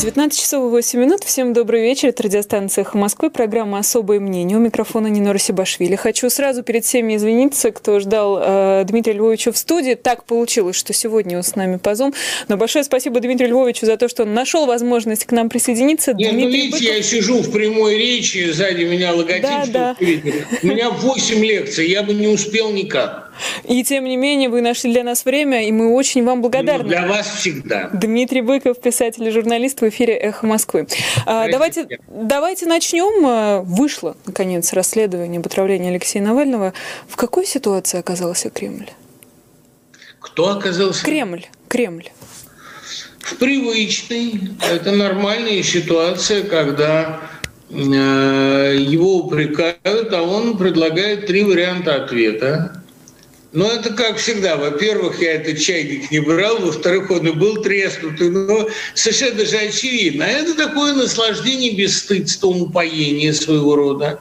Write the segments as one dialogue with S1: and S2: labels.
S1: 19 часов и 8 минут. Всем добрый вечер. Это радиостанция «Эхо Москвы». Программа «Особое мнение». У микрофона Нина Русибашвили. Хочу сразу перед всеми извиниться, кто ждал э, Дмитрия Львовича в студии. Так получилось, что сегодня он с нами по Zoom. Но большое спасибо Дмитрию Львовичу за то, что он нашел возможность к нам присоединиться.
S2: Нет, ну,
S1: Дмитрий
S2: видите,
S1: Быков...
S2: я сижу в прямой речи, сзади меня логотип.
S1: Да, да.
S2: У меня 8 лекций, я бы не успел никак.
S1: И тем не менее вы нашли для нас время, и мы очень вам благодарны.
S2: Ну, для вас всегда.
S1: Дмитрий Быков, писатель и журналист в эфире «Эхо Москвы». А, давайте, давайте начнем. А, Вышло, наконец, расследование об отравлении Алексея Навального. В какой ситуации оказался Кремль?
S2: Кто оказался?
S1: Кремль. Кремль.
S2: В привычной. Это нормальная ситуация, когда э, его упрекают, а он предлагает три варианта ответа. Ну, это как всегда. Во-первых, я этот чайник не брал, во-вторых, он и был треснутый, но совершенно же очевидно. Это такое наслаждение бесстыдством, упоение своего рода.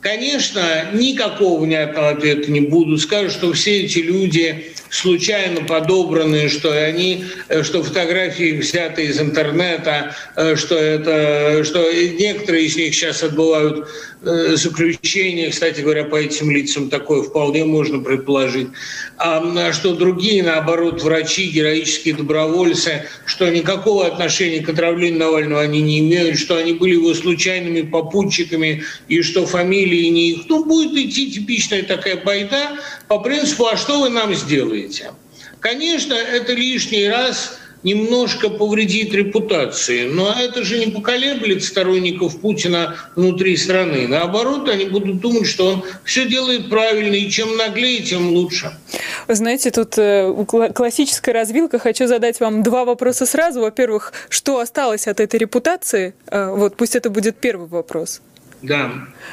S2: Конечно, никакого внятного ответа не буду. Скажу, что все эти люди случайно подобранные, что они, э, что фотографии взяты из интернета, э, что это, что некоторые из них сейчас отбывают э, заключение, кстати говоря, по этим лицам такое вполне можно предположить, а что другие, наоборот, врачи, героические добровольцы, что никакого отношения к отравлению Навального они не имеют, что они были его случайными попутчиками и что фамилии не их. Ну, будет идти типичная такая байда по принципу «а что вы нам сделаете?». Конечно, это лишний раз немножко повредит репутации. Но это же не поколеблет сторонников Путина внутри страны. Наоборот, они будут думать, что он все делает правильно, и чем наглее, тем лучше.
S1: Знаете, тут э, классическая развилка. Хочу задать вам два вопроса сразу. Во-первых, что осталось от этой репутации? Э, вот пусть это будет первый вопрос.
S2: Да.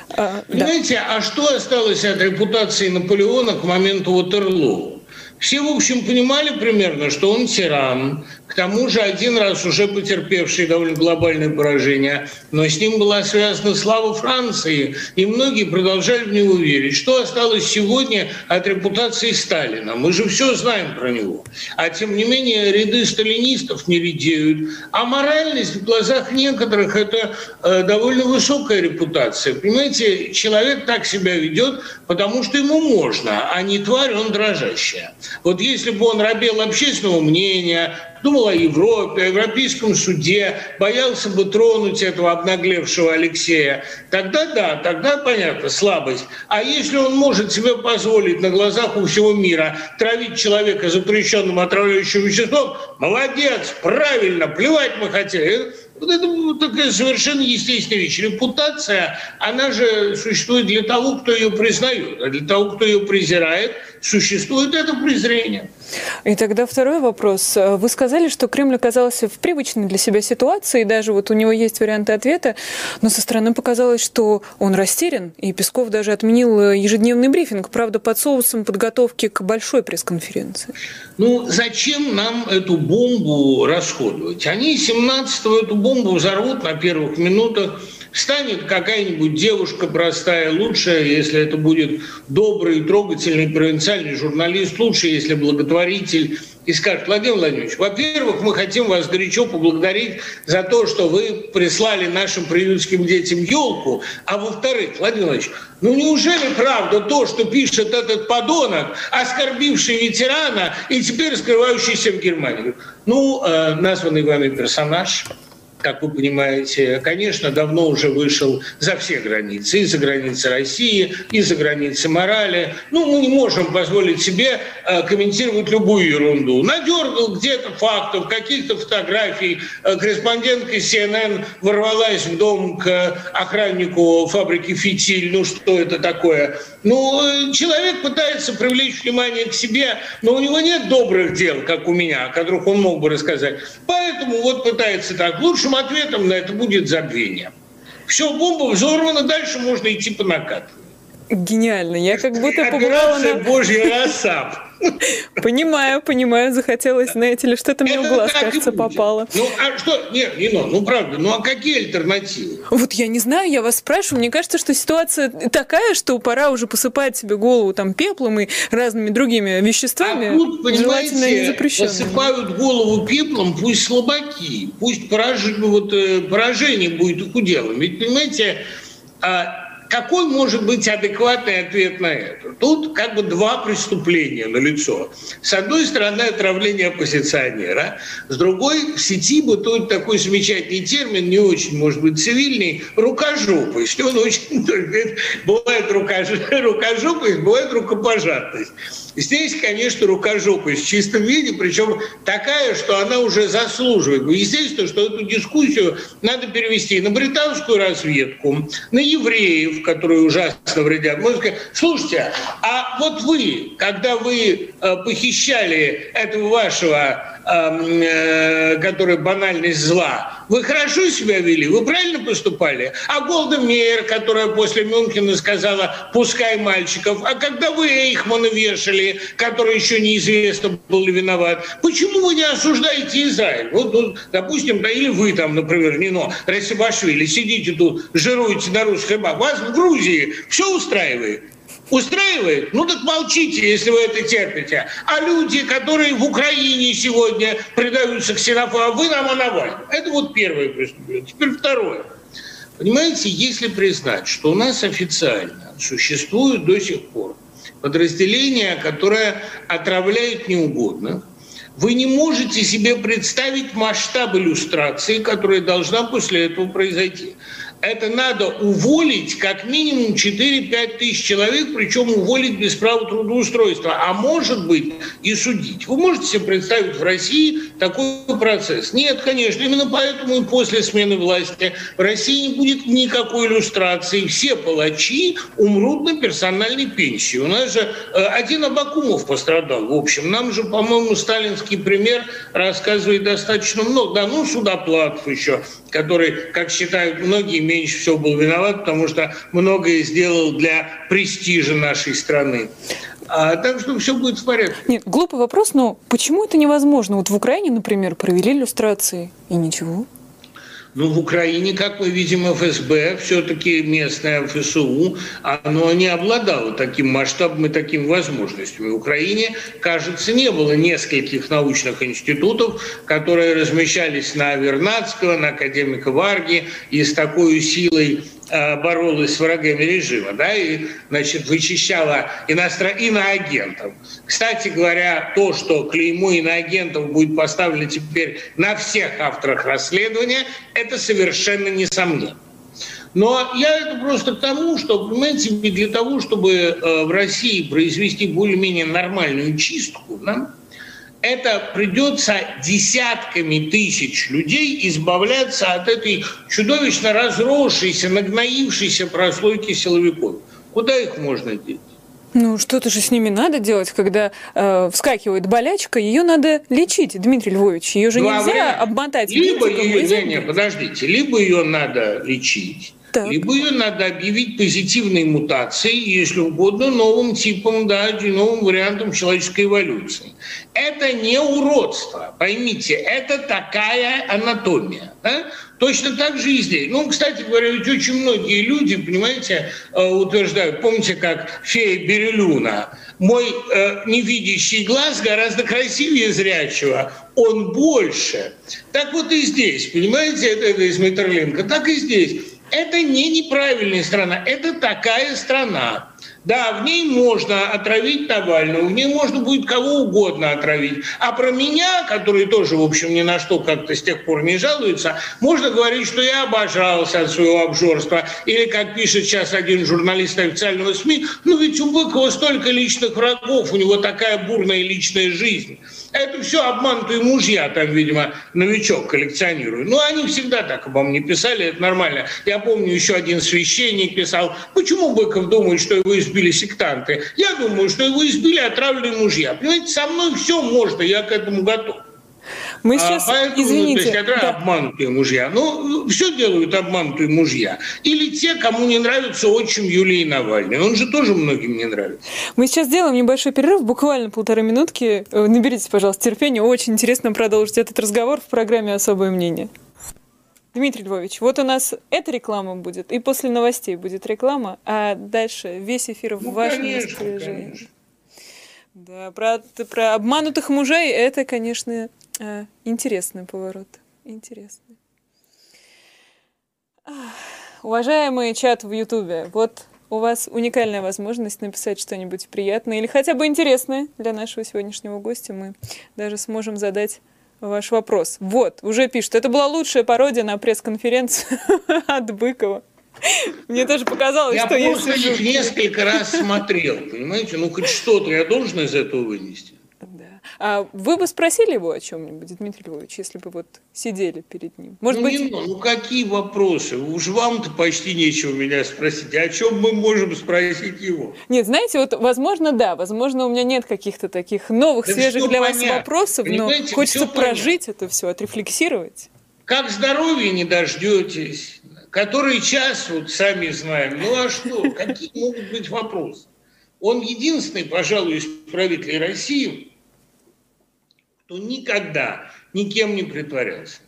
S2: А, Понимаете, да. а что осталось от репутации Наполеона к моменту Ватерлоу? Все, в общем, понимали примерно, что он тиран, к тому же один раз уже потерпевший довольно глобальное поражение, но с ним была связана слава Франции, и многие продолжали в него верить. Что осталось сегодня от репутации Сталина? Мы же все знаем про него. А тем не менее ряды сталинистов не редеют. А моральность в глазах некоторых – это э, довольно высокая репутация. Понимаете, человек так себя ведет, потому что ему можно, а не тварь, он дрожащая. Вот если бы он робел общественного мнения, думал о Европе, о Европейском суде, боялся бы тронуть этого обнаглевшего Алексея, тогда да, тогда понятно, слабость. А если он может себе позволить на глазах у всего мира травить человека запрещенным отравляющим веществом, молодец, правильно, плевать мы хотели. Вот это такая совершенно естественная вещь. Репутация, она же существует для того, кто ее признает, а для того, кто ее презирает, существует это презрение.
S1: И тогда второй вопрос. Вы сказали, что Кремль оказался в привычной для себя ситуации, и даже вот у него есть варианты ответа, но со стороны показалось, что он растерян, и Песков даже отменил ежедневный брифинг, правда, под соусом подготовки к большой пресс-конференции.
S2: Ну, зачем нам эту бомбу расходовать? Они 17-го эту бомбу взорвут на первых минутах, станет какая-нибудь девушка простая лучше, если это будет добрый, трогательный, провинциальный журналист, лучше, если благотворитель, и скажет, Владимир Владимирович, во-первых, мы хотим вас горячо поблагодарить за то, что вы прислали нашим приютским детям елку, а во-вторых, Владимир Владимирович, ну неужели правда то, что пишет этот подонок, оскорбивший ветерана и теперь скрывающийся в Германии? Ну, э, названный вами персонаж – как вы понимаете, конечно, давно уже вышел за все границы, и за границы России, и за границы морали. Ну, мы не можем позволить себе э, комментировать любую ерунду. Надергал где-то фактов, каких-то фотографий. Э, корреспондентка CNN ворвалась в дом к охраннику фабрики «Фитиль». Ну, что это такое? Ну, э, человек пытается привлечь внимание к себе, но у него нет добрых дел, как у меня, о которых он мог бы рассказать. Поэтому вот пытается так. Лучшим ответом на это будет забвение. Все, бомба взорвана, дальше можно идти по накатанной.
S1: Гениально. Я как будто
S2: побывала на... Божья роса.
S1: Понимаю, понимаю, захотелось, знаете ли, что-то мне в глаз, кажется, попало.
S2: Ну, а что, нет, не, ну, ну, правда, ну, а какие альтернативы?
S1: Вот я не знаю, я вас спрашиваю, мне кажется, что ситуация такая, что пора уже посыпать себе голову там пеплом и разными другими веществами,
S2: а тут, желательно не посыпают голову пеплом, пусть слабаки, пусть пораж... вот, э, поражение будет их уделом. Ведь, понимаете, а, какой может быть адекватный ответ на это? Тут как бы два преступления на лицо. С одной стороны, отравление оппозиционера, с другой в сети бытует такой замечательный термин, не очень, может быть, цивильный, рукожопость. Он очень бывает рукожопость, бывает рукопожатность. Здесь, конечно, рукожопость в чистом виде, причем такая, что она уже заслуживает. Естественно, что эту дискуссию надо перевести на британскую разведку, на евреев, которые ужасно вредят. Можно сказать, слушайте, а вот вы, когда вы э, похищали этого вашего э, который банальность зла, вы хорошо себя вели, вы правильно поступали? А Голда Мейер, которая после Мюнхена сказала, пускай мальчиков, а когда вы Эйхмана вешали, который еще неизвестно был ли виноват, почему вы не осуждаете Израиль? Вот, вот допустим, да, или вы там, например, Нино Расибашвили, сидите тут, жируете на русской бабе, вас в Грузии все устраивает? Устраивает? Ну так молчите, если вы это терпите. А люди, которые в Украине сегодня предаются ксенофобии, а вы нам о Навальном. Это вот первое преступление. Теперь второе. Понимаете, если признать, что у нас официально существует до сих пор подразделение, которое отравляет неугодных, вы не можете себе представить масштаб иллюстрации, которая должна после этого произойти это надо уволить как минимум 4-5 тысяч человек, причем уволить без права трудоустройства, а может быть и судить. Вы можете себе представить в России такой процесс? Нет, конечно, именно поэтому и после смены власти в России не будет никакой иллюстрации. Все палачи умрут на персональной пенсии. У нас же э, один Абакумов пострадал. В общем, нам же, по-моему, сталинский пример рассказывает достаточно много. Да, ну, Судоплатов еще, который, как считают многие, меньше всего был виноват, потому что многое сделал для престижа нашей страны. А, так что все будет в порядке.
S1: Нет, глупый вопрос, но почему это невозможно? Вот в Украине, например, провели иллюстрации, и ничего.
S2: Ну, в Украине, как мы видим, ФСБ, все-таки местное ФСУ, оно не обладало таким масштабом и такими возможностями. В Украине, кажется, не было нескольких научных институтов, которые размещались на Вернадского, на академика Варги и с такой силой боролась с врагами режима, да, и, значит, вычищала иностран... иноагентов. Кстати говоря, то, что клеймо иноагентов будет поставлено теперь на всех авторах расследования, это совершенно несомненно. Но я это просто к тому, что, понимаете, для того, чтобы э, в России произвести более-менее нормальную чистку, да, это придется десятками тысяч людей избавляться от этой чудовищно разросшейся, нагноившейся прослойки силовиков. Куда их можно деть?
S1: Ну, что-то же с ними надо делать, когда э, вскакивает болячка, ее надо лечить, Дмитрий Львович. Ее же Два нельзя варианта. обмотать.
S2: Либо ее, не, не, подождите, либо ее надо лечить, так. Либо ее надо объявить позитивной мутацией, если угодно, новым типом, да, новым вариантом человеческой эволюции. Это не уродство, поймите, это такая анатомия. Да? Точно так же и здесь. Ну, кстати говоря, ведь очень многие люди, понимаете, э, утверждают, помните, как фея Берелюна, мой э, невидящий глаз гораздо красивее зрячего, он больше. Так вот и здесь, понимаете, это, это из Метерлинка, так и здесь это не неправильная страна, это такая страна. Да, в ней можно отравить Навального, в ней можно будет кого угодно отравить. А про меня, который тоже, в общем, ни на что как-то с тех пор не жалуется, можно говорить, что я обожался от своего обжорства. Или, как пишет сейчас один журналист официального СМИ, ну ведь у Быкова столько личных врагов, у него такая бурная личная жизнь. Это все обманутые мужья, там, видимо, новичок коллекционирует. Ну, они всегда так обо мне писали, это нормально. Я помню, еще один священник писал, почему Быков думает, что его избили сектанты? Я думаю, что его избили отравленные мужья. Понимаете, со мной все можно, я к этому готов.
S1: Мы сейчас, а поэтому, извините. Ну,
S2: то есть это да. обманутые мужья. Ну, все делают обманутые мужья. Или те, кому не нравится отчим Юлии Навальный. Он же тоже многим не нравится.
S1: Мы сейчас сделаем небольшой перерыв, буквально полторы минутки. Э, наберите, пожалуйста, терпения. Очень интересно продолжить этот разговор в программе «Особое мнение». Дмитрий Львович, вот у нас эта реклама будет, и после новостей будет реклама, а дальше весь эфир ну, в вашем конечно, распоряжении. Конечно. Да, про, про обманутых мужей это, конечно, интересный поворот. Интересный. Уважаемый чат в Ютубе, вот у вас уникальная возможность написать что-нибудь приятное или хотя бы интересное для нашего сегодняшнего гостя. Мы даже сможем задать ваш вопрос. Вот, уже пишут. Это была лучшая пародия на пресс-конференцию от Быкова. Мне тоже показалось,
S2: я
S1: что
S2: я просто их несколько раз смотрел, понимаете? Ну, хоть что-то я должен из этого вынести.
S1: А вы бы спросили его о чем-нибудь, Дмитрий Львович, если бы вот сидели перед ним?
S2: Может ну, быть... не, ну какие вопросы? Уж вам-то почти нечего меня спросить. А о чем мы можем спросить его?
S1: Нет, знаете, вот возможно, да, возможно, у меня нет каких-то таких новых, да свежих для понятно. вас вопросов, Понимаете, но хочется прожить понятно. это все, отрефлексировать.
S2: Как здоровья не дождетесь, который час, вот сами знаем. Ну а что, какие могут быть вопросы? Он единственный, пожалуй, из правителей России, кто никогда никем не притворялся.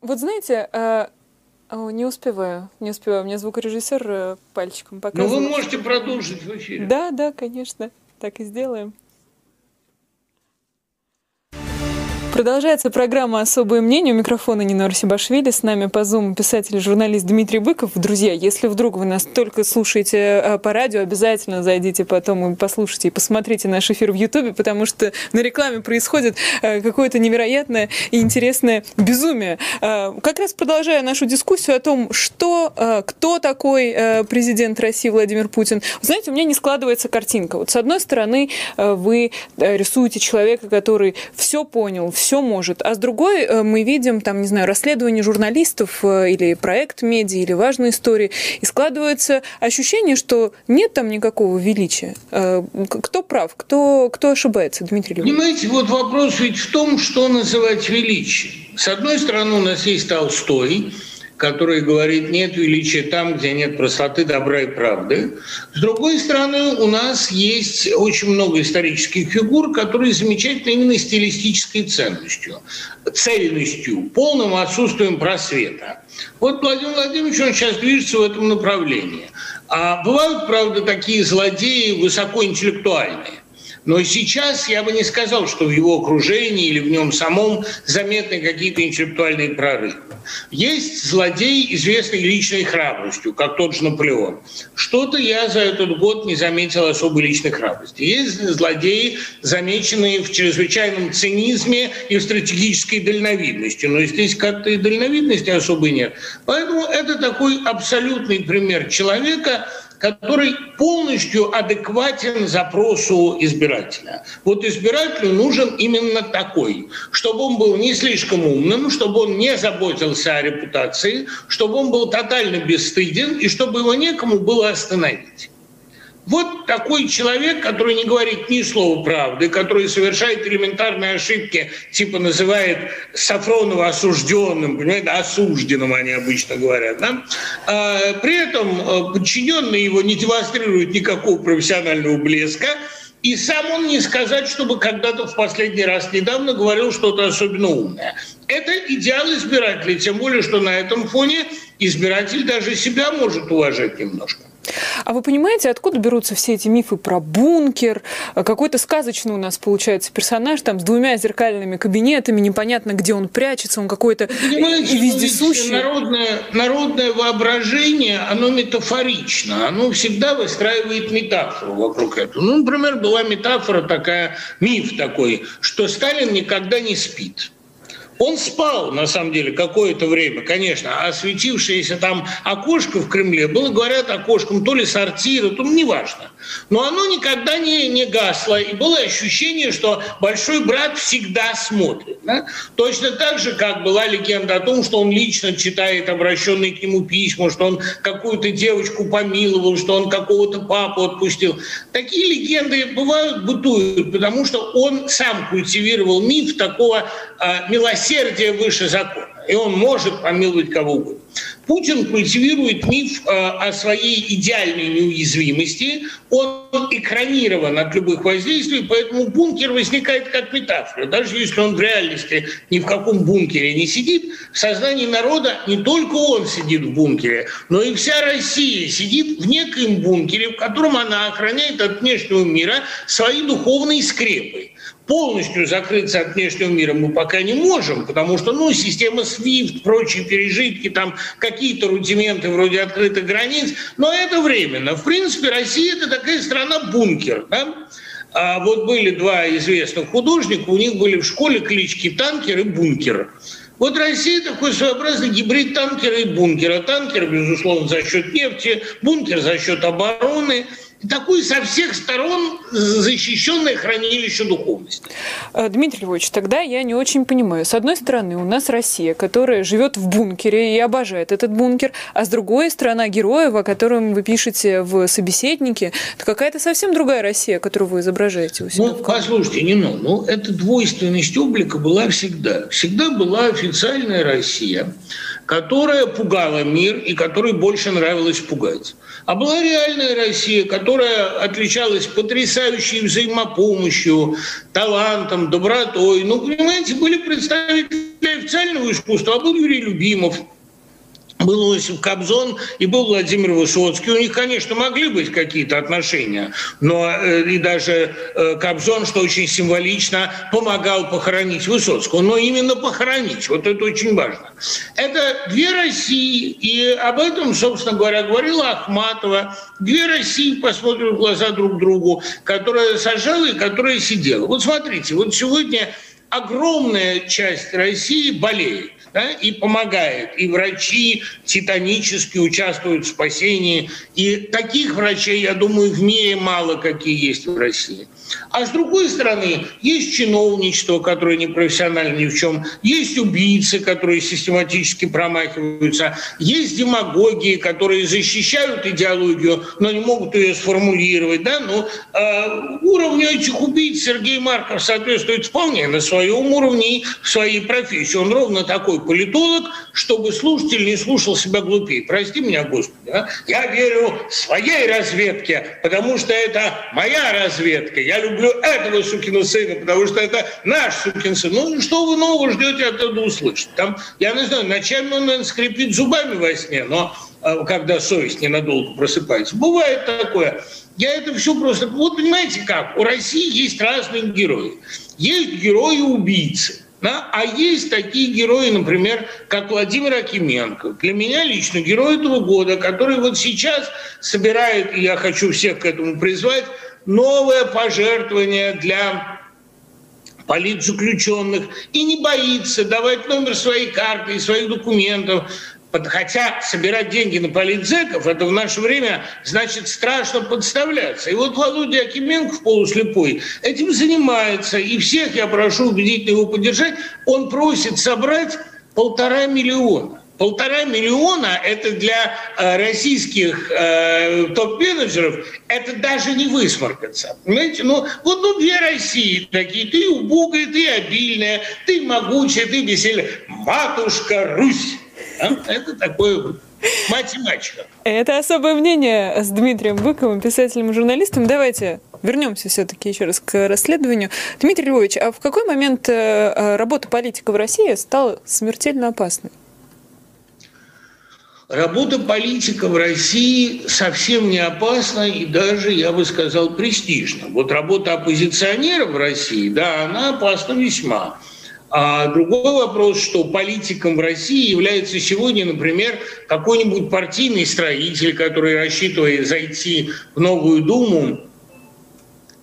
S1: Вот знаете, э, не успеваю, не успеваю. Мне звукорежиссер э, пальчиком показывает.
S2: Но вы можете продолжить в эфире.
S1: Да, да, конечно. Так и сделаем. Продолжается программа «Особое мнение». У микрофона Нина Арсибашвили. С нами по Zoom писатель и журналист Дмитрий Быков. Друзья, если вдруг вы нас только слушаете э, по радио, обязательно зайдите потом и послушайте, и посмотрите наш эфир в Ютубе, потому что на рекламе происходит э, какое-то невероятное и интересное безумие. Э, как раз продолжая нашу дискуссию о том, что, кто такой президент России Владимир Путин, знаете, у меня не складывается картинка. Вот с одной стороны, вы рисуете человека, который все понял, все все может. А с другой э, мы видим, там, не знаю, расследование журналистов э, или проект медиа, или важные истории, и складывается ощущение, что нет там никакого величия. Э, кто прав, кто, кто ошибается, Дмитрий Львович?
S2: Понимаете, вот вопрос ведь в том, что называть величием. С одной стороны, у нас есть Толстой, который говорит, нет величия там, где нет простоты, добра и правды. С другой стороны, у нас есть очень много исторических фигур, которые замечательны именно стилистической ценностью, цельностью, полным отсутствием просвета. Вот Владимир Владимирович, он сейчас движется в этом направлении. А бывают, правда, такие злодеи высокоинтеллектуальные. Но сейчас я бы не сказал, что в его окружении или в нем самом заметны какие-то интеллектуальные прорывы. Есть злодей, известный личной храбростью, как тот же Наполеон. Что-то я за этот год не заметил особой личной храбрости. Есть злодеи, замеченные в чрезвычайном цинизме и в стратегической дальновидности. Но здесь как-то и дальновидности особой нет. Поэтому это такой абсолютный пример человека, который полностью адекватен запросу избирателя. Вот избирателю нужен именно такой, чтобы он был не слишком умным, чтобы он не заботился о репутации, чтобы он был тотально бесстыден и чтобы его некому было остановить. Вот такой человек, который не говорит ни слова правды, который совершает элементарные ошибки, типа называет Сафронова осужденным, понимаете, осужденным они обычно говорят, да? а, при этом э, подчиненные его не демонстрируют никакого профессионального блеска, и сам он не сказать, чтобы когда-то в последний раз недавно говорил что-то особенно умное. Это идеал избирателя, тем более, что на этом фоне избиратель даже себя может уважать немножко.
S1: А вы понимаете, откуда берутся все эти мифы про бункер? Какой-то сказочный у нас получается персонаж там с двумя зеркальными кабинетами, непонятно, где он прячется, он какой-то
S2: и вездесущий. Народное, народное воображение, оно метафорично, оно всегда выстраивает метафору вокруг этого. Ну, например, была метафора такая, миф такой, что Сталин никогда не спит. Он спал, на самом деле, какое-то время, конечно. А светившееся там окошко в Кремле было, говорят, окошком то ли сортира, то неважно. Но оно никогда не, не гасло, и было ощущение, что большой брат всегда смотрит. Да? Точно так же, как была легенда о том, что он лично читает обращенные к нему письма, что он какую-то девочку помиловал, что он какого-то папу отпустил. Такие легенды бывают, бытуют, потому что он сам культивировал миф такого э, милосердия выше закона. И он может помиловать кого угодно. Путин культивирует миф э, о своей идеальной неуязвимости. Он экранирован от любых воздействий, поэтому бункер возникает как метафора. Даже если он в реальности ни в каком бункере не сидит, в сознании народа не только он сидит в бункере, но и вся Россия сидит в некоем бункере, в котором она охраняет от внешнего мира свои духовные скрепы полностью закрыться от внешнего мира мы пока не можем, потому что, ну, система SWIFT, прочие пережитки, там какие-то рудименты вроде открытых границ, но это временно. В принципе, Россия – это такая страна-бункер, да? А вот были два известных художника, у них были в школе клички «Танкер» и «Бункер». Вот Россия такой своеобразный гибрид танкера и бункера. Танкер, безусловно, за счет нефти, бункер за счет обороны – такое со всех сторон защищенное хранилище духовности.
S1: Э, Дмитрий Львович, тогда я не очень понимаю. С одной стороны, у нас Россия, которая живет в бункере и обожает этот бункер, а с другой страна героев, о котором вы пишете в собеседнике, это какая-то совсем другая Россия, которую вы изображаете у себя.
S2: Ну, послушайте, не ну, ну, эта двойственность облика была всегда. Всегда была официальная Россия, которая пугала мир и которой больше нравилось пугать. А была реальная Россия, которая отличалась потрясающей взаимопомощью, талантом, добротой. Ну, понимаете, были представители официального искусства, а был Юрий Любимов – был Иосиф Кобзон и был Владимир Высоцкий. У них, конечно, могли быть какие-то отношения, но э, и даже э, Кобзон, что очень символично, помогал похоронить Высоцкого. Но именно похоронить, вот это очень важно. Это две России, и об этом, собственно говоря, говорила Ахматова. Две России посмотрят в глаза друг другу, которая сажала и которая сидела. Вот смотрите, вот сегодня огромная часть России болеет да, и помогает. И врачи титанически участвуют в спасении. И таких врачей, я думаю, в мире мало какие есть в России. А с другой стороны, есть чиновничество, которое не профессионально ни в чем, есть убийцы, которые систематически промахиваются, есть демагоги, которые защищают идеологию, но не могут ее сформулировать. Да? Но э, уровню этих убийц Сергей Марков соответствует вполне на своем уровне своей профессии. Он ровно такой политолог, чтобы слушатель не слушал себя глупее. Прости меня, Господи. А? Я верю своей разведке, потому что это моя разведка. Я люблю этого сукина сына, потому что это наш сукин сын. Ну, что вы нового ждете оттуда услышать? Там, я не знаю, ночами он, наверное, скрипит зубами во сне, но а, когда совесть ненадолго просыпается. Бывает такое. Я это все просто... Вот понимаете как? У России есть разные герои. Есть герои-убийцы. Да? А есть такие герои, например, как Владимир Акименко. Для меня лично герой этого года, который вот сейчас собирает, и я хочу всех к этому призвать, новое пожертвование для политзаключенных и не боится давать номер своей карты и своих документов. Хотя собирать деньги на политзеков, это в наше время значит страшно подставляться. И вот Володя Акименко, полуслепой, этим занимается. И всех я прошу убедительно его поддержать. Он просит собрать полтора миллиона. Полтора миллиона – это для э, российских э, топ-менеджеров, это даже не высморкаться. Понимаете? Ну, вот ну, две России такие. Ты убогая, ты обильная, ты могучая, ты весельная. Матушка Русь. А? Это такое мать и мачеха.
S1: Это особое мнение с Дмитрием Быковым, писателем и журналистом. Давайте вернемся все-таки еще раз к расследованию. Дмитрий Львович, а в какой момент э, работа политика в России стала смертельно опасной?
S2: Работа политика в России совсем не опасна и даже, я бы сказал, престижна. Вот работа оппозиционеров в России, да, она опасна весьма. А другой вопрос, что политиком в России является сегодня, например, какой-нибудь партийный строитель, который рассчитывает зайти в новую Думу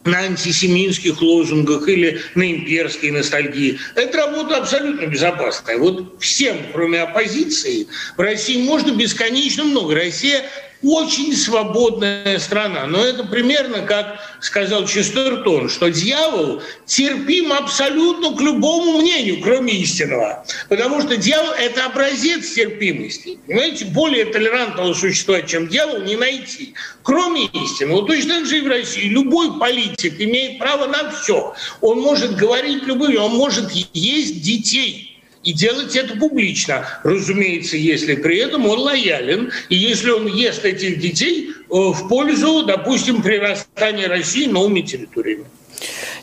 S2: на антисемитских лозунгах или на имперской ностальгии. Это работа абсолютно безопасная. Вот всем, кроме оппозиции, в России можно бесконечно много. Россия очень свободная страна. Но это примерно как сказал Честертон, что дьявол терпим абсолютно к любому мнению, кроме истинного. Потому что дьявол – это образец терпимости. Понимаете, более толерантного существа, чем дьявол, не найти. Кроме истинного. Точно так же и в России. Любой политик имеет право на все. Он может говорить любым, он может есть детей и делать это публично. Разумеется, если при этом он лоялен, и если он ест этих детей э, в пользу, допустим, прирастания России новыми территориями.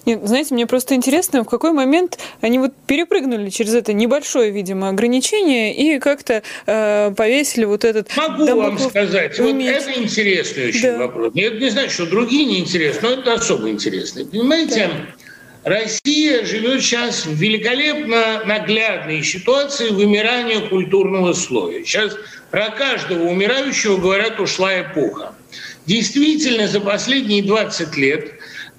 S1: Нет, знаете, мне просто интересно, в какой момент они вот перепрыгнули через это небольшое, видимо, ограничение и как-то э, повесили вот этот...
S2: Могу вам сказать, вот это интересный очень да. вопрос. Нет, не значит, что другие не интересны, но это особо интересно. Понимаете, да. Россия живет сейчас в великолепно наглядной ситуации вымирания культурного слоя. Сейчас про каждого умирающего говорят «ушла эпоха». Действительно, за последние 20 лет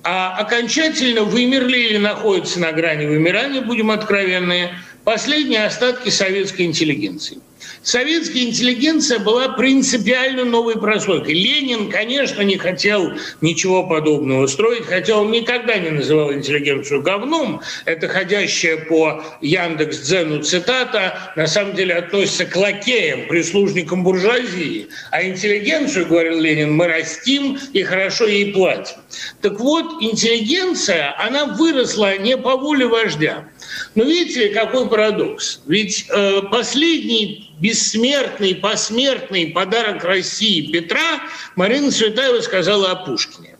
S2: а окончательно вымерли или находятся на грани вымирания, будем откровенны, последние остатки советской интеллигенции – Советская интеллигенция была принципиально новой прослойкой. Ленин, конечно, не хотел ничего подобного строить, хотя он никогда не называл интеллигенцию говном. Это ходящая по Яндекс.Дзену цитата на самом деле относится к лакеям, прислужникам буржуазии. А интеллигенцию, говорил Ленин, мы растим и хорошо ей платим. Так вот, интеллигенция, она выросла не по воле вождя. Но видите, какой парадокс? Ведь э, последний бессмертный, посмертный подарок России Петра Марина Цветаева сказала о Пушкине.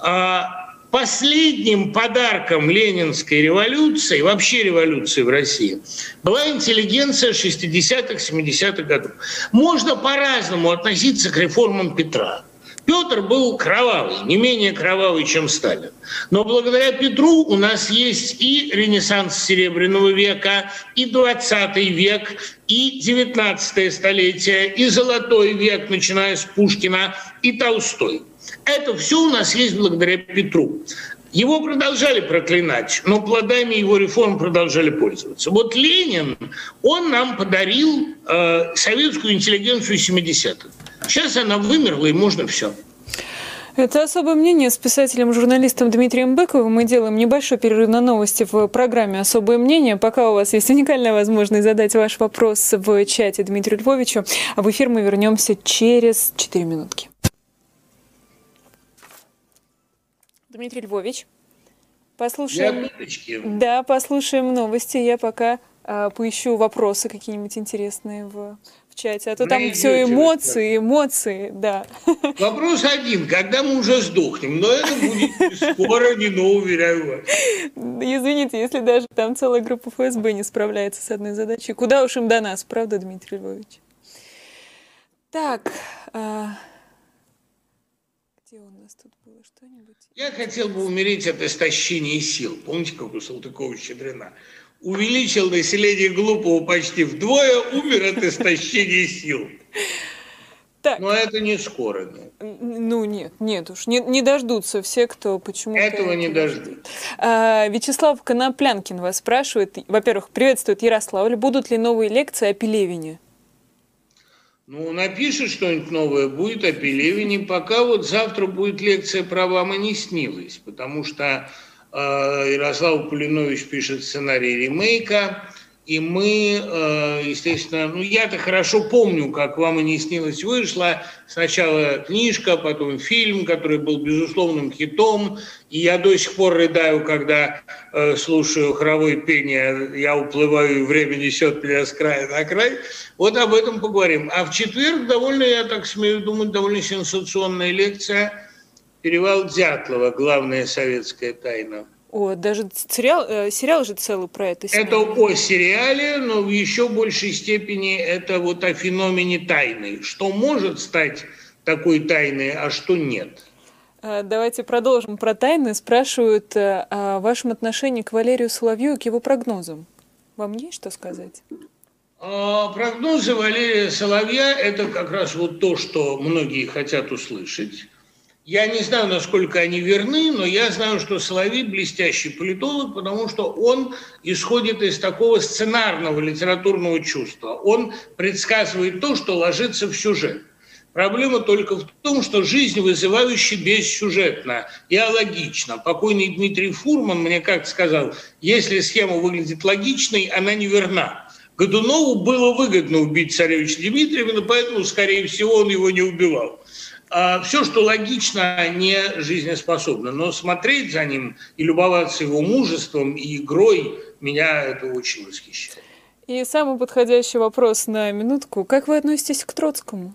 S2: А последним подарком ленинской революции, вообще революции в России, была интеллигенция 60-х, 70-х годов. Можно по-разному относиться к реформам Петра. Петр был кровавый, не менее кровавый, чем Сталин. Но благодаря Петру у нас есть и Ренессанс Серебряного века, и 20 век, и 19 столетие, и Золотой век, начиная с Пушкина, и Толстой. Это все у нас есть благодаря Петру. Его продолжали проклинать, но плодами его реформ продолжали пользоваться. Вот Ленин, он нам подарил э, советскую интеллигенцию 70-х. Сейчас она вымерла, и можно все.
S1: Это особое мнение с писателем-журналистом Дмитрием Быковым. Мы делаем небольшой перерыв на новости в программе «Особое мнение». Пока у вас есть уникальная возможность задать ваш вопрос в чате Дмитрию Львовичу, а в эфир мы вернемся через 4 минутки. Дмитрий Львович, послушаем... Да, послушаем новости. Я пока поищу вопросы какие-нибудь интересные в чате, а то там все эмоции, эмоции, да.
S2: Вопрос один, когда мы уже сдохнем, но это будет скоро, не но, уверяю вас.
S1: Извините, если даже там целая группа ФСБ не справляется с одной задачей, куда уж им до нас, правда, Дмитрий Львович? Так, а... где у нас тут было что-нибудь?
S2: Я хотел бы умереть от истощения сил. Помните, как у Салтыкова-Щедрина? Увеличил население глупого почти вдвое, умер от истощения сил. Так. Но это не скоро. Нет.
S1: Ну нет, нет уж, не, не дождутся все, кто почему-то...
S2: Этого не дождутся.
S1: А, Вячеслав Коноплянкин вас спрашивает. Во-первых, приветствует Ярославль. Будут ли новые лекции о Пелевине?
S2: Ну, напишет что-нибудь новое, будет о Пелевине. Пока вот завтра будет лекция про «Вам и не снилось», потому что Ярослав Полинович пишет сценарий ремейка, и мы, э, естественно, ну я-то хорошо помню, как вам и не снилось вышла. Сначала книжка, потом фильм, который был безусловным хитом. И я до сих пор рыдаю, когда э, слушаю хоровое пение «Я уплываю, и время несет меня с края на край». Вот об этом поговорим. А в четверг довольно, я так смею думать, довольно сенсационная лекция – Перевал Дятлова, главная советская тайна.
S1: О, даже сериал, э, сериал же целый про это.
S2: Это о сериале, но в еще большей степени это вот о феномене тайны. Что может стать такой тайной, а что нет.
S1: Э, давайте продолжим про тайны. Спрашивают э, о вашем отношении к Валерию Соловью и к его прогнозам. Вам есть что сказать?
S2: А, прогнозы Валерия Соловья – это как раз вот то, что многие хотят услышать. Я не знаю, насколько они верны, но я знаю, что Соловей блестящий политолог, потому что он исходит из такого сценарного литературного чувства. Он предсказывает то, что ложится в сюжет. Проблема только в том, что жизнь вызывающе бессюжетна и алогична. Покойный Дмитрий Фурман мне как сказал, если схема выглядит логичной, она неверна. Годунову было выгодно убить царевича Дмитриевна, поэтому, скорее всего, он его не убивал. А все, что логично, не жизнеспособно. Но смотреть за ним и любоваться его мужеством и игрой, меня это очень восхищает.
S1: И самый подходящий вопрос на минутку. Как вы относитесь к Троцкому?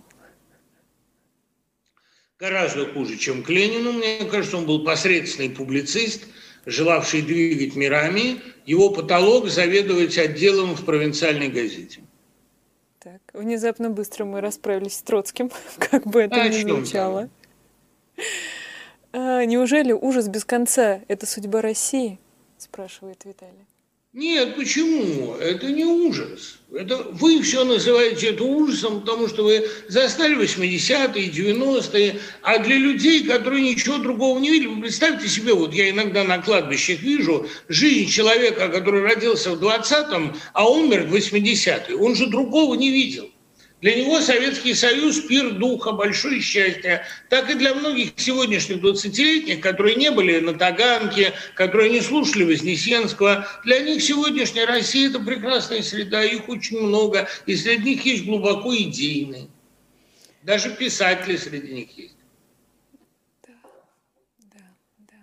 S2: Гораздо хуже, чем к Ленину. Мне кажется, он был посредственный публицист, желавший двигать мирами. Его потолок – заведовать отделом в провинциальной газете.
S1: Внезапно быстро мы расправились с Троцким, как бы это а ни звучало. А, неужели ужас без конца – это судьба России? Спрашивает Виталий.
S2: Нет, почему? Это не ужас. Это вы все называете это ужасом, потому что вы застали 80-е, 90-е, а для людей, которые ничего другого не видели, представьте себе, вот я иногда на кладбищах вижу жизнь человека, который родился в 20-м, а умер в 80-е. Он же другого не видел. Для него Советский Союз – пир духа, большое счастье. Так и для многих сегодняшних 20-летних, которые не были на Таганке, которые не слушали Вознесенского, для них сегодняшняя Россия – это прекрасная среда, их очень много, и среди них есть глубоко идейные. Даже писатели среди них есть. Да, да, да.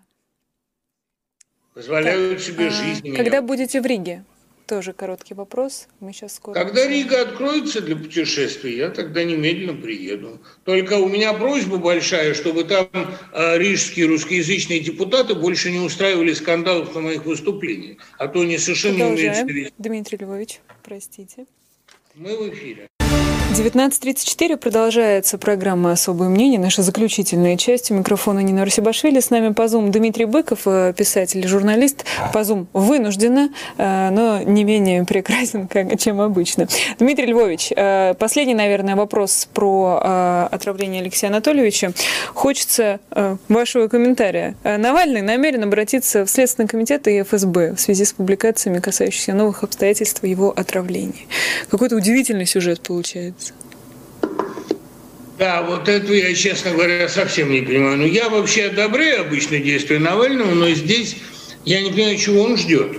S2: Позволяют так, себе а, жизнь.
S1: Когда будете в Риге? Тоже короткий вопрос. Мы сейчас скоро...
S2: Когда Рига откроется для путешествий, я тогда немедленно приеду. Только у меня просьба большая, чтобы там э, рижские русскоязычные депутаты больше не устраивали скандалов на моих выступлениях. А то они совершенно
S1: Продолжаем. не умеют Дмитрий Львович, простите.
S2: Мы в эфире.
S1: 19.34 продолжается программа «Особое мнение», наша заключительная часть. У микрофона Нина Русибашвили. С нами по Zoom Дмитрий Быков, э, писатель, журналист. По Zoom вынужденно, э, но не менее прекрасен, чем обычно. Дмитрий Львович, э, последний, наверное, вопрос про отравление Алексея Анатольевича. Хочется вашего комментария. Навальный намерен обратиться в Следственный комитет и ФСБ в связи с публикациями, касающимися новых обстоятельств его отравления. Какой-то удивительный сюжет получается.
S2: Да, вот это я, честно говоря, совсем не понимаю. Ну, я вообще одобряю обычные действия Навального, но здесь я не понимаю, чего он ждет.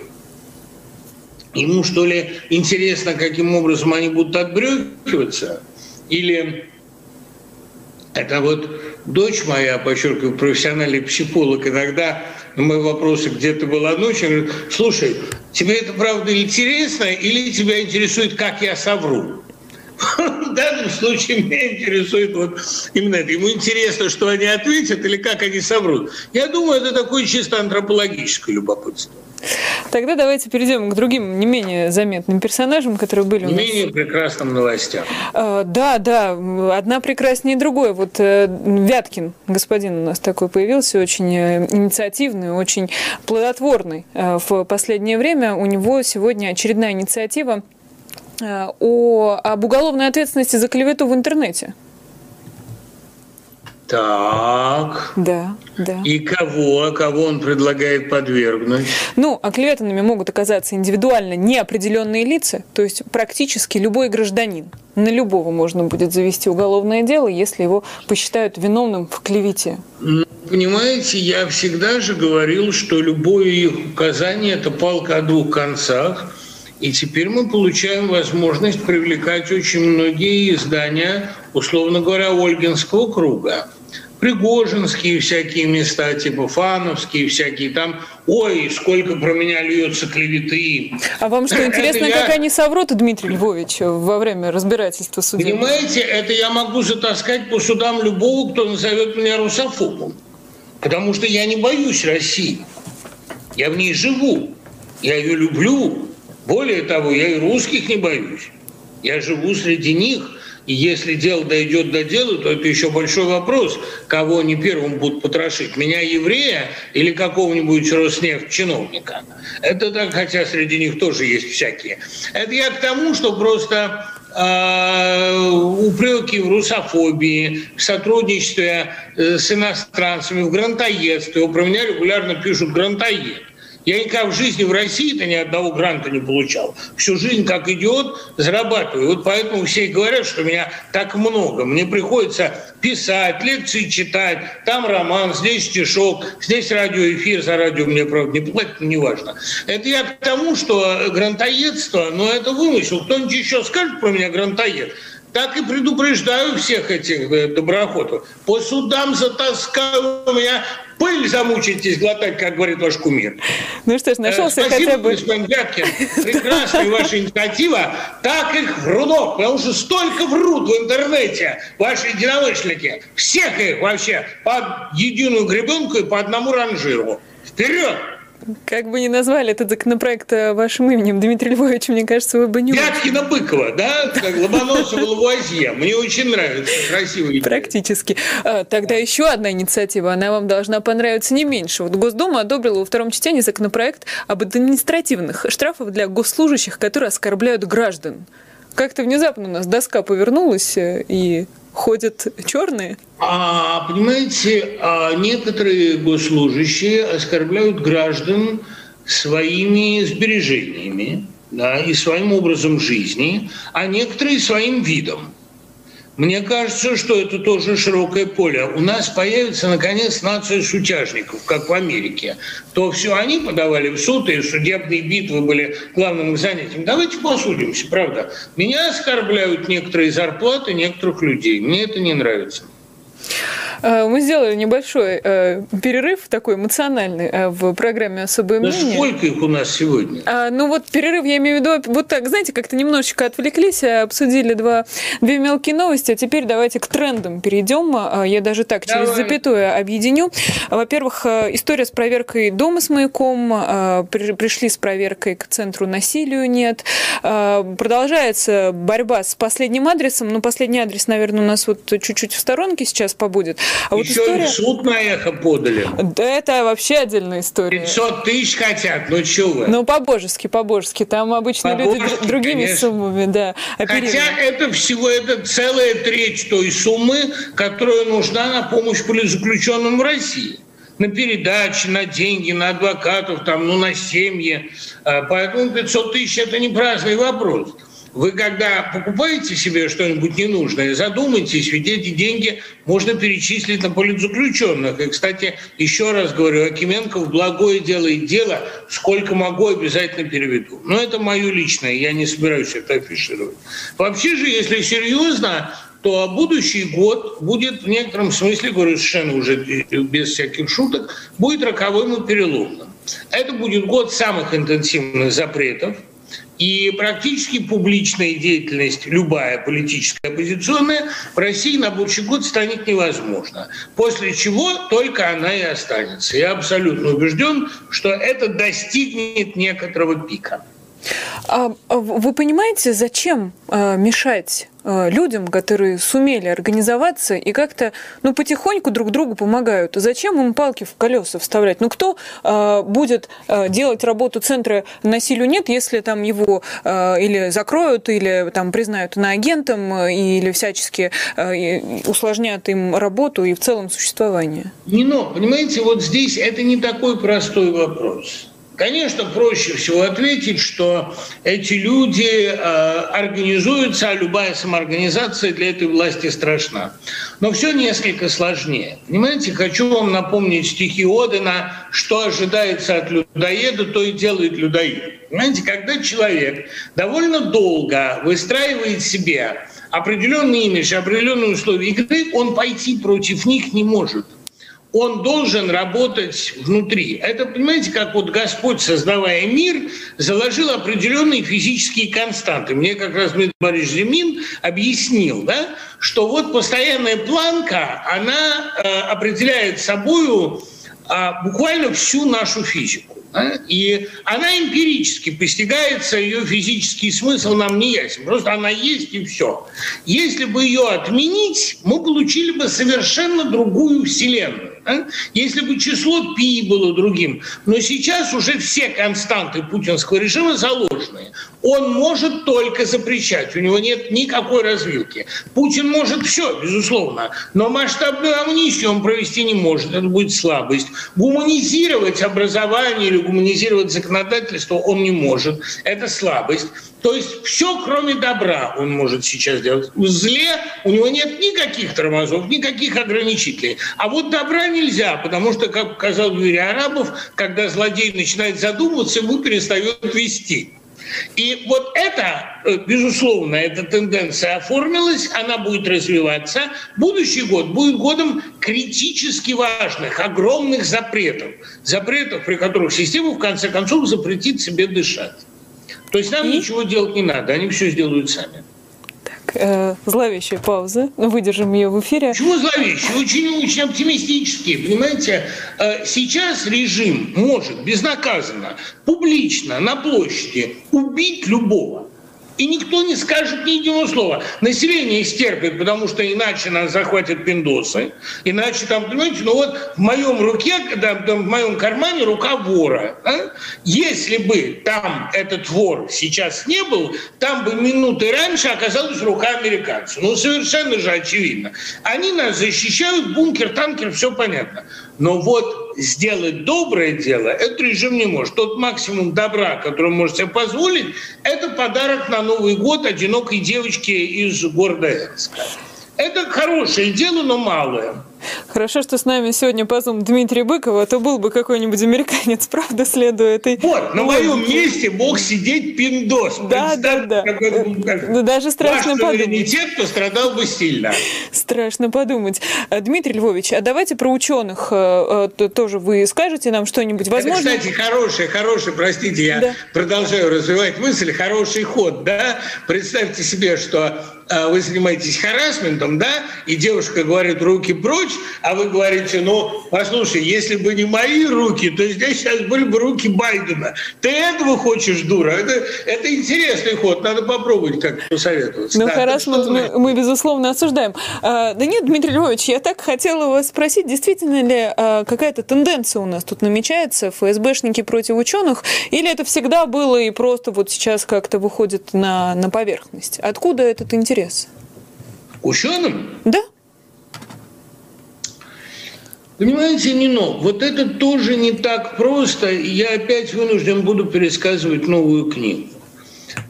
S2: Ему, что ли, интересно, каким образом они будут отбрекиваться? Или это вот дочь моя, подчеркиваю, профессиональный психолог, иногда на мои вопросы, где ты была ночью, говорит, слушай, тебе это правда интересно или тебя интересует, как я совру? В данном случае меня интересует вот именно это. Ему интересно, что они ответят или как они соврут. Я думаю, это такое чисто антропологическое любопытство.
S1: Тогда давайте перейдем к другим не менее заметным персонажам, которые были
S2: не у нас. менее прекрасным новостям.
S1: А, да, да, одна прекраснее другой. Вот э, Вяткин, господин у нас такой появился, очень э, инициативный, очень плодотворный. Э, в последнее время у него сегодня очередная инициатива о, об уголовной ответственности за клевету в интернете.
S2: Так.
S1: Да, да.
S2: И кого, кого он предлагает подвергнуть?
S1: Ну, оклеветанными могут оказаться индивидуально неопределенные лица, то есть практически любой гражданин. На любого можно будет завести уголовное дело, если его посчитают виновным в клевете.
S2: Понимаете, я всегда же говорил, что любое их указание – это палка о двух концах – и теперь мы получаем возможность привлекать очень многие издания, условно говоря, Ольгинского круга. Пригожинские всякие места, типа Фановские всякие, там, ой, сколько про меня льется клеветы.
S1: А вам что, интересно, это как я... они соврут, Дмитрий Львович, во время разбирательства судеб?
S2: Понимаете, это я могу затаскать по судам любого, кто назовет меня русофобом. Потому что я не боюсь России. Я в ней живу. Я ее люблю. Более того, я и русских не боюсь. Я живу среди них, и если дело дойдет до дела, то это еще большой вопрос, кого они первым будут потрошить. Меня, еврея, или какого-нибудь Роснефть чиновника. Это так, хотя среди них тоже есть всякие. Это я к тому, что просто э, упреки в русофобии, в сотрудничестве э, с иностранцами, в грантоедстве. Про меня регулярно пишут грантоед. Я никогда в жизни в России-то ни одного гранта не получал. Всю жизнь, как идиот, зарабатываю. Вот поэтому все и говорят, что меня так много. Мне приходится писать, лекции читать, там роман, здесь стишок, здесь радиоэфир, за радио мне, правда, не платят, но неважно. Это я к тому, что грантоедство, но это вымысел. Кто-нибудь еще скажет про меня грантоед? Так и предупреждаю всех этих э, доброходов. По судам затаскаю меня пыль замучитесь глотать, как говорит ваш кумир.
S1: Ну что ж, нашелся
S2: э, Спасибо,
S1: хотя бы...
S2: господин Вяткин. Прекрасная ваша инициатива. Так их врунов, потому что столько врут в интернете ваши единомышленники. Всех их вообще под единую гребенку и по одному ранжиру. Вперед!
S1: Как бы ни назвали этот законопроект э, вашим именем, Дмитрий Львович, мне кажется, вы бы не...
S2: Вяткина Быкова, да? Как Ломоносова Лавуазье. Мне очень нравится. Красивый.
S1: Практически. А, тогда еще одна инициатива. Она вам должна понравиться не меньше. Вот Госдума одобрила во втором чтении законопроект об административных штрафах для госслужащих, которые оскорбляют граждан. Как-то внезапно у нас доска повернулась, э, и ходят черные?
S2: А, понимаете, а некоторые госслужащие оскорбляют граждан своими сбережениями да, и своим образом жизни, а некоторые своим видом. Мне кажется, что это тоже широкое поле. У нас появится, наконец, нация сутяжников, как в Америке. То все они подавали в суд, и судебные битвы были главным занятием. Давайте посудимся, правда. Меня оскорбляют некоторые зарплаты некоторых людей. Мне это не нравится.
S1: Э, мы сделали небольшой э, перерыв такой эмоциональный э, в программе «Особое
S2: да
S1: мнение».
S2: сколько их у нас сегодня?
S1: А, ну вот перерыв, я имею в виду, вот так, знаете, как-то немножечко отвлеклись, обсудили два, две мелкие новости, а теперь давайте к трендам перейдем. Я даже так Давай. через запятую объединю. Во-первых, история с проверкой дома с маяком, пришли с проверкой к центру насилию нет. Продолжается борьба с последним адресом, ну последний адрес, наверное, у нас вот чуть-чуть в сторонке сейчас побудет.
S2: А вот Еще история... и суд на эхо подали.
S1: Да это вообще отдельная история.
S2: 500 тысяч хотят, ну что вы?
S1: Ну, по-божески, по-божески. Там обычно по люди другими конечно. суммами, да.
S2: Оперируют. Хотя это всего, это целая треть той суммы, которая нужна на помощь политзаключенным в России на передачи, на деньги, на адвокатов, там, ну, на семьи. А, поэтому 500 тысяч – это не праздный вопрос. Вы когда покупаете себе что-нибудь ненужное, задумайтесь, ведь эти деньги можно перечислить на политзаключенных. И, кстати, еще раз говорю, Акименков благое делает дело, сколько могу, обязательно переведу. Но это мое личное, я не собираюсь это афишировать. Вообще же, если серьезно, то будущий год будет в некотором смысле, говорю совершенно уже без всяких шуток, будет роковым и переломным. Это будет год самых интенсивных запретов – и практически публичная деятельность, любая политическая оппозиционная, в России на будущий год станет невозможна. После чего только она и останется. Я абсолютно убежден, что это достигнет некоторого пика.
S1: А, а вы понимаете, зачем а, мешать людям, которые сумели организоваться и как-то ну, потихоньку друг другу помогают? Зачем им палки в колеса вставлять? Ну, кто будет делать работу центра насилию нет, если там его или закроют, или там признают иноагентом, или всячески усложнят им работу и в целом существование?
S2: Не, но, понимаете, вот здесь это не такой простой вопрос. Конечно, проще всего ответить, что эти люди э, организуются, а любая самоорганизация для этой власти страшна. Но все несколько сложнее. Понимаете, хочу вам напомнить стихи Одена «Что ожидается от людоеда, то и делает людоед». Понимаете, когда человек довольно долго выстраивает себе определенный имидж, определенные условия игры, он пойти против них не может – он должен работать внутри. Это, понимаете, как вот Господь, создавая мир, заложил определенные физические константы. Мне как раз Дмитрий Борисович Зимин объяснил, да, что вот постоянная планка, она э, определяет собою э, буквально всю нашу физику. Да? И она эмпирически постигается, ее физический смысл нам не ясен. Просто она есть и все. Если бы ее отменить, мы получили бы совершенно другую Вселенную. Да? Если бы число π было другим. Но сейчас уже все константы путинского режима заложены. Он может только запрещать, у него нет никакой развилки. Путин может все, безусловно, но масштабную амнистию он провести не может, это будет слабость. Гуманизировать образование или гуманизировать законодательство он не может, это слабость. То есть все, кроме добра, он может сейчас делать. В зле у него нет никаких тормозов, никаких ограничителей. А вот добра нельзя, потому что, как показал Юрий Арабов, когда злодей начинает задумываться, ему перестает вести. И вот это, э, безусловно, эта тенденция оформилась, она будет развиваться. Будущий год будет годом критически важных, огромных запретов. Запретов, при которых система, в конце концов, запретит себе дышать. То есть нам и? ничего делать не надо, они все сделают сами.
S1: Так, э, зловещая пауза. Выдержим ее в эфире.
S2: Чего зловещая? Очень, очень оптимистически. Понимаете, э, сейчас режим может безнаказанно, публично, на площади убить любого и никто не скажет ни единого слова. Население стерпит, потому что иначе нас захватят пиндосы, иначе там, понимаете, ну вот в моем руке, когда в моем кармане рука вора. А? Если бы там этот вор сейчас не был, там бы минуты раньше оказалась рука американца. Ну, совершенно же очевидно. Они нас защищают, бункер, танкер, все понятно. Но вот сделать доброе дело этот режим не может. Тот максимум добра, который он может себе позволить, это подарок на Новый год одинокой девочке из города Энска. Это хорошее дело, но малое.
S1: Хорошо, что с нами сегодня по Zoom Дмитрий Быков, а то был бы какой-нибудь американец, правда, следуя этой...
S2: Вот, на моем месте мог сидеть пиндос.
S1: Да, да, да. Ну, даже страшно подумать.
S2: пострадал бы сильно.
S1: Страшно подумать. А, Дмитрий Львович, а давайте про ученых э, э, тоже вы скажете нам что-нибудь. Возможно...
S2: Это, кстати, хороший, хороший, простите, я да. продолжаю развивать мысль, хороший ход, да? Представьте себе, что э, вы занимаетесь харасментом, да, и девушка говорит руки прочь, а вы говорите, ну, послушай, если бы не мои руки, то здесь сейчас были бы руки Байдена. Ты этого хочешь, дура? Это, это интересный ход, надо попробовать как посоветоваться.
S1: Ну, да, харасмент мы, мы, безусловно, осуждаем. А, да нет, Дмитрий Львович, я так хотела вас спросить, действительно ли а, какая-то тенденция у нас тут намечается, ФСБшники против ученых, или это всегда было и просто вот сейчас как-то выходит на, на поверхность? Откуда этот интерес?
S2: Ученым?
S1: Да.
S2: Понимаете, Нино, вот это тоже не так просто. Я опять вынужден буду пересказывать новую книгу.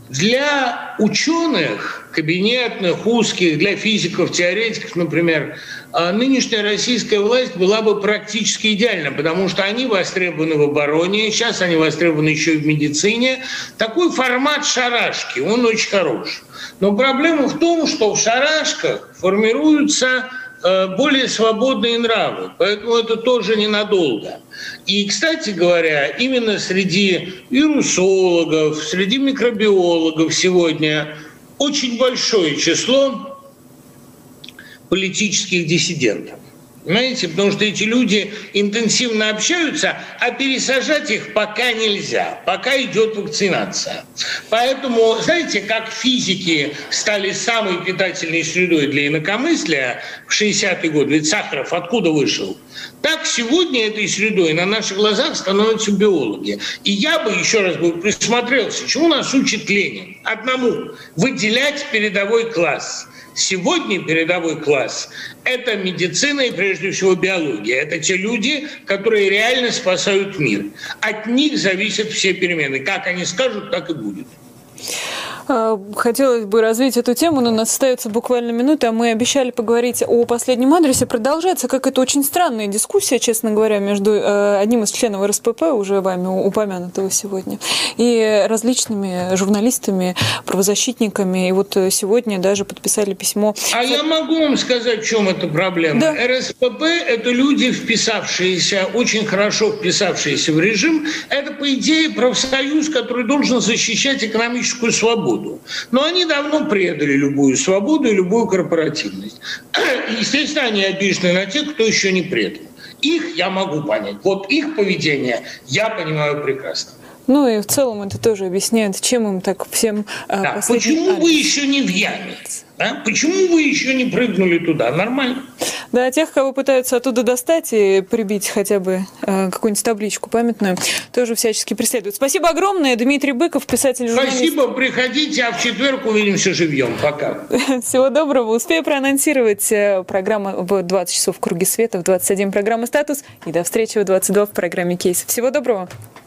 S2: Для ученых, кабинетных, узких, для физиков, теоретиков, например, а, нынешняя российская власть была бы практически идеальна, потому что они востребованы в обороне, сейчас они востребованы еще и в медицине. Такой формат шарашки, он очень хорош. Но проблема в том, что в шарашках формируются более свободные нравы, поэтому это тоже ненадолго. И, кстати говоря, именно среди вирусологов, среди микробиологов сегодня очень большое число политических диссидентов. Понимаете, потому что эти люди интенсивно общаются, а пересажать их пока нельзя, пока идет вакцинация. Поэтому, знаете, как физики стали самой питательной средой для инакомыслия в 60-е годы, ведь Сахаров откуда вышел? Так сегодня этой средой на наших глазах становятся биологи. И я бы еще раз бы присмотрелся, чему нас учит Ленин. Одному – выделять передовой класс – Сегодня передовой класс – это медицина и прежде всего биология. Это те люди, которые реально спасают мир. От них зависят все перемены. Как они скажут, так и будет.
S1: А, хотелось бы развить эту тему, но у нас остается буквально минута, а мы обещали поговорить о последнем адресе. Продолжается как это очень странная дискуссия, честно говоря, между э, одним из членов РСПП, уже вами упомянутого сегодня, и различными журналистами, правозащитниками. И вот сегодня даже подписали письмо.
S2: А я могу вам сказать, в чем эта проблема. Да. РСПП – это люди, вписавшиеся, очень хорошо вписавшиеся в режим. Это, по идее, профсоюз, который должен защищать экономическую свободу свободу. Но они давно предали любую свободу и любую корпоративность. Естественно, они обижены на тех, кто еще не предал. Их я могу понять. Вот их поведение я понимаю прекрасно.
S1: Ну и в целом это тоже объясняет, чем им так всем
S2: да, Почему вы еще не в яме? А? Почему вы еще не прыгнули туда? Нормально.
S1: Да, тех, кого пытаются оттуда достать и прибить хотя бы э, какую-нибудь табличку памятную, тоже всячески преследуют. Спасибо огромное. Дмитрий Быков, писатель
S2: журналист. Спасибо, приходите, а в четверг увидимся живьем. Пока.
S1: Всего доброго. Успею проанонсировать э, программу в 20 часов в Круге Света, в 21 программа «Статус». И до встречи в 22 в программе «Кейс». Всего доброго.